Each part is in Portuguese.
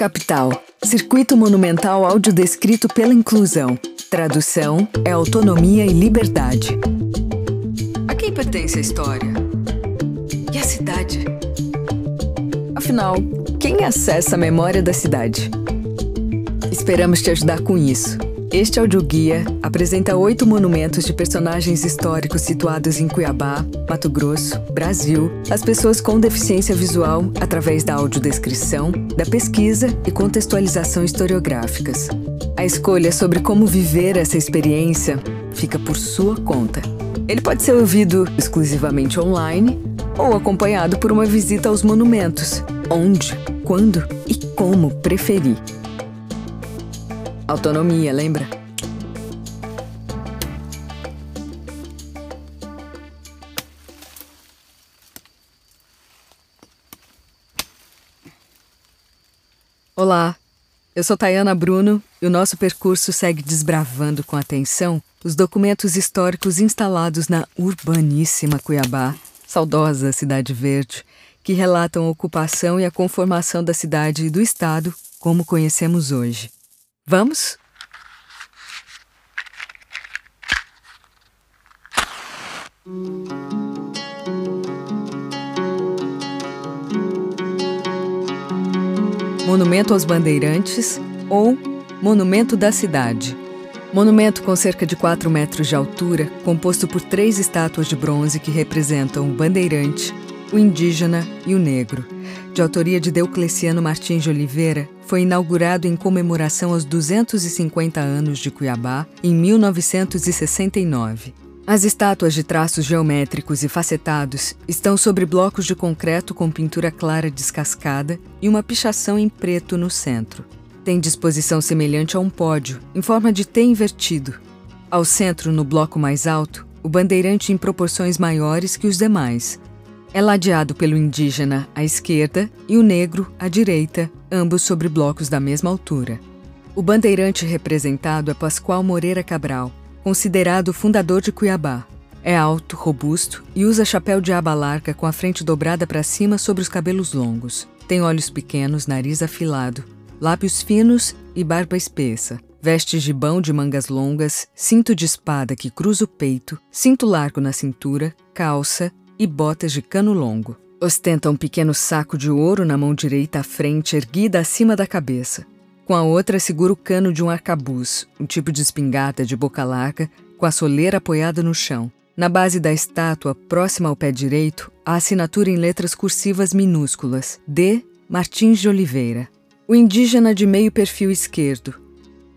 Capital. Circuito Monumental Audiodescrito pela Inclusão. Tradução é autonomia e liberdade. A quem pertence a história? E a cidade? Afinal, quem acessa a memória da cidade? Esperamos te ajudar com isso. Este audioguia apresenta oito monumentos de personagens históricos situados em Cuiabá, Mato Grosso, Brasil, as pessoas com deficiência visual através da audiodescrição, da pesquisa e contextualização historiográficas. A escolha sobre como viver essa experiência fica por sua conta. Ele pode ser ouvido exclusivamente online ou acompanhado por uma visita aos monumentos, onde, quando e como preferir. Autonomia, lembra? Olá, eu sou Tayana Bruno e o nosso percurso segue desbravando com atenção os documentos históricos instalados na urbaníssima Cuiabá, saudosa Cidade Verde, que relatam a ocupação e a conformação da cidade e do estado como conhecemos hoje. Vamos? Monumento aos Bandeirantes ou Monumento da Cidade. Monumento com cerca de 4 metros de altura, composto por três estátuas de bronze que representam o bandeirante, o indígena e o negro de autoria de Deucleciano Martins de Oliveira, foi inaugurado em comemoração aos 250 anos de Cuiabá em 1969. As estátuas de traços geométricos e facetados estão sobre blocos de concreto com pintura clara descascada e uma pichação em preto no centro. Tem disposição semelhante a um pódio, em forma de T invertido. Ao centro, no bloco mais alto, o bandeirante em proporções maiores que os demais, é ladeado pelo indígena à esquerda e o negro à direita, ambos sobre blocos da mesma altura. O bandeirante representado é Pascoal Moreira Cabral, considerado fundador de Cuiabá. É alto, robusto e usa chapéu de aba larga com a frente dobrada para cima sobre os cabelos longos. Tem olhos pequenos, nariz afilado, lábios finos e barba espessa. Veste gibão de mangas longas, cinto de espada que cruza o peito, cinto largo na cintura, calça e botas de cano longo. Ostenta um pequeno saco de ouro na mão direita à frente, erguida acima da cabeça. Com a outra, segura o cano de um arcabuz, um tipo de espingarda de boca larga, com a soleira apoiada no chão. Na base da estátua, próxima ao pé direito, a assinatura em letras cursivas minúsculas: D. Martins de Oliveira. O indígena de meio perfil esquerdo,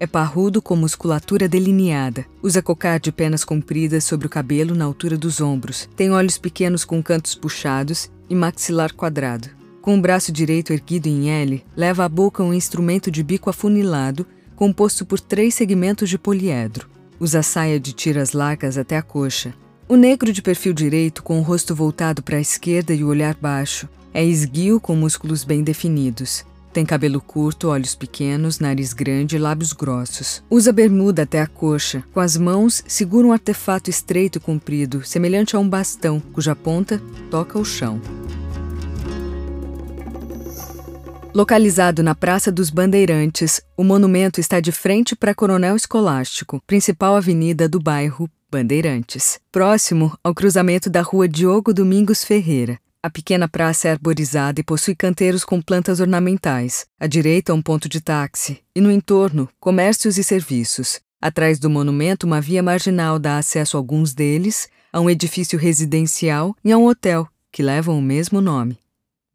é parrudo com musculatura delineada. Usa cocar de penas compridas sobre o cabelo na altura dos ombros. Tem olhos pequenos com cantos puxados e maxilar quadrado. Com o braço direito erguido em L, leva à boca um instrumento de bico afunilado, composto por três segmentos de poliedro. Usa saia de tiras largas até a coxa. O negro de perfil direito, com o rosto voltado para a esquerda e o olhar baixo, é esguio com músculos bem definidos. Tem cabelo curto, olhos pequenos, nariz grande e lábios grossos. Usa bermuda até a coxa. Com as mãos, segura um artefato estreito e comprido, semelhante a um bastão, cuja ponta toca o chão. Localizado na Praça dos Bandeirantes, o monumento está de frente para Coronel Escolástico, principal avenida do bairro Bandeirantes, próximo ao cruzamento da rua Diogo Domingos Ferreira. A pequena praça é arborizada e possui canteiros com plantas ornamentais. À direita, um ponto de táxi. E no entorno, comércios e serviços. Atrás do monumento, uma via marginal dá acesso a alguns deles, a um edifício residencial e a um hotel, que levam o mesmo nome.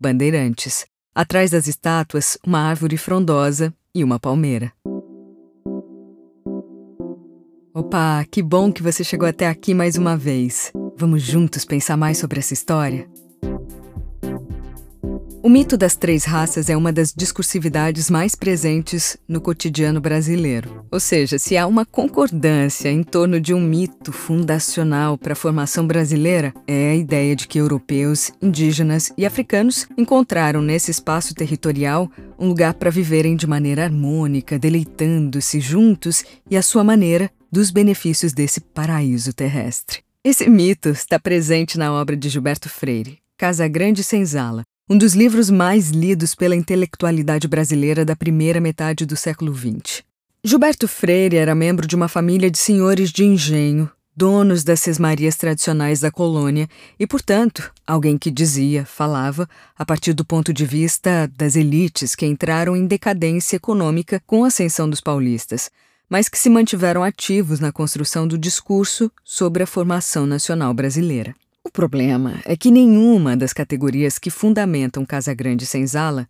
Bandeirantes. Atrás das estátuas, uma árvore frondosa e uma palmeira. Opa, que bom que você chegou até aqui mais uma vez. Vamos juntos pensar mais sobre essa história? O mito das três raças é uma das discursividades mais presentes no cotidiano brasileiro. Ou seja, se há uma concordância em torno de um mito fundacional para a formação brasileira, é a ideia de que europeus, indígenas e africanos encontraram nesse espaço territorial um lugar para viverem de maneira harmônica, deleitando-se juntos e à sua maneira dos benefícios desse paraíso terrestre. Esse mito está presente na obra de Gilberto Freire, Casa Grande Senzala, um dos livros mais lidos pela intelectualidade brasileira da primeira metade do século XX. Gilberto Freire era membro de uma família de senhores de engenho, donos das sesmarias tradicionais da colônia e, portanto, alguém que dizia, falava, a partir do ponto de vista das elites que entraram em decadência econômica com a ascensão dos paulistas, mas que se mantiveram ativos na construção do discurso sobre a formação nacional brasileira. O problema é que nenhuma das categorias que fundamentam Casa Grande Senzala,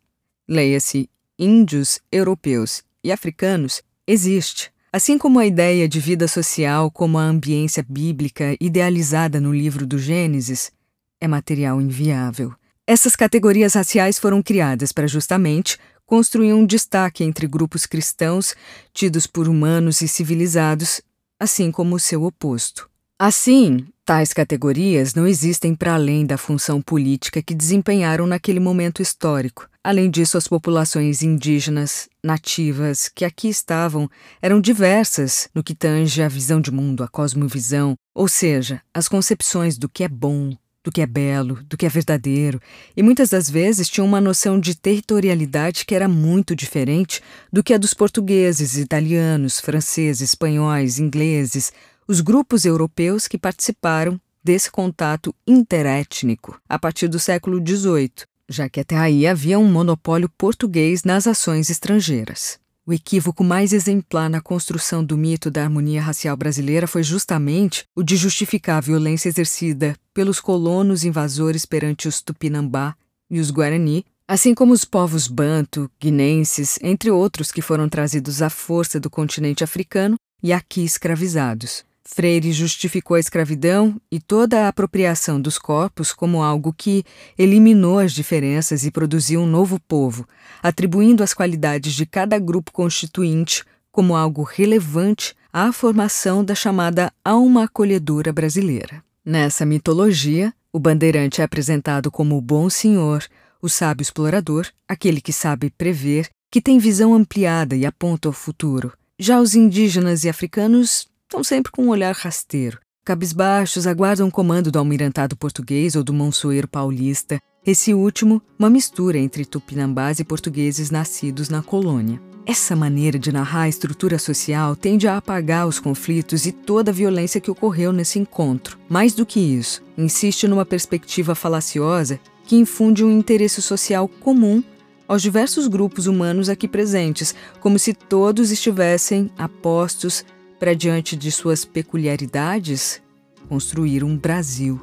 leia-se índios, europeus e africanos, existe. Assim como a ideia de vida social como a ambiência bíblica idealizada no livro do Gênesis é material inviável. Essas categorias raciais foram criadas para justamente construir um destaque entre grupos cristãos tidos por humanos e civilizados, assim como o seu oposto. Assim, tais categorias não existem para além da função política que desempenharam naquele momento histórico. Além disso, as populações indígenas, nativas, que aqui estavam, eram diversas no que tange à visão de mundo, à cosmovisão, ou seja, as concepções do que é bom, do que é belo, do que é verdadeiro, e muitas das vezes tinham uma noção de territorialidade que era muito diferente do que a dos portugueses, italianos, franceses, espanhóis, ingleses, os grupos europeus que participaram desse contato interétnico a partir do século XVIII, já que até aí havia um monopólio português nas ações estrangeiras. O equívoco mais exemplar na construção do mito da harmonia racial brasileira foi justamente o de justificar a violência exercida pelos colonos invasores perante os Tupinambá e os Guarani, assim como os povos banto, guinenses, entre outros que foram trazidos à força do continente africano e aqui escravizados. Freire justificou a escravidão e toda a apropriação dos corpos como algo que eliminou as diferenças e produziu um novo povo, atribuindo as qualidades de cada grupo constituinte como algo relevante à formação da chamada alma acolhedora brasileira. Nessa mitologia, o bandeirante é apresentado como o bom senhor, o sábio explorador, aquele que sabe prever, que tem visão ampliada e aponta ao futuro. Já os indígenas e africanos Estão sempre com um olhar rasteiro. Cabisbaixos aguardam o comando do almirantado português ou do monsoeiro paulista, esse último, uma mistura entre tupinambás e portugueses nascidos na colônia. Essa maneira de narrar a estrutura social tende a apagar os conflitos e toda a violência que ocorreu nesse encontro. Mais do que isso, insiste numa perspectiva falaciosa que infunde um interesse social comum aos diversos grupos humanos aqui presentes, como se todos estivessem apostos para, diante de suas peculiaridades, construir um Brasil.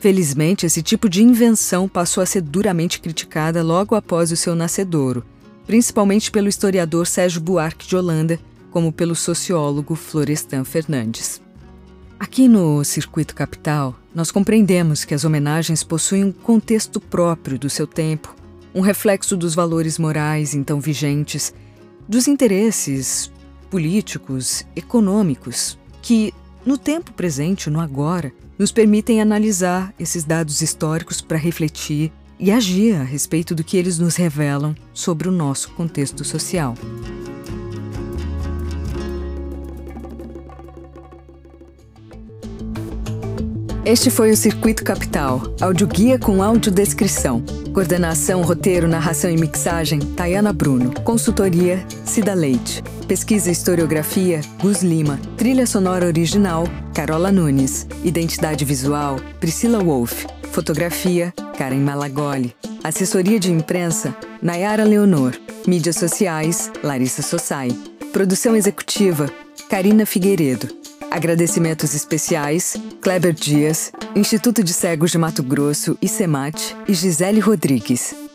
Felizmente, esse tipo de invenção passou a ser duramente criticada logo após o seu nascedouro, principalmente pelo historiador Sérgio Buarque de Holanda, como pelo sociólogo Florestan Fernandes. Aqui no Circuito Capital, nós compreendemos que as homenagens possuem um contexto próprio do seu tempo, um reflexo dos valores morais então vigentes, dos interesses políticos, econômicos, que, no tempo presente, no agora, nos permitem analisar esses dados históricos para refletir e agir a respeito do que eles nos revelam sobre o nosso contexto social. Este foi o Circuito Capital, audioguia com audiodescrição. Coordenação, roteiro, narração e mixagem, Tayana Bruno. Consultoria, Cida Leite. Pesquisa e historiografia, Gus Lima. Trilha sonora original, Carola Nunes. Identidade visual, Priscila Wolff. Fotografia, Karen Malagoli. Assessoria de imprensa, Nayara Leonor. Mídias sociais, Larissa Sossai. Produção executiva, Karina Figueiredo. Agradecimentos especiais: Kleber Dias, Instituto de Cegos de Mato Grosso, ICEMAT e Gisele Rodrigues.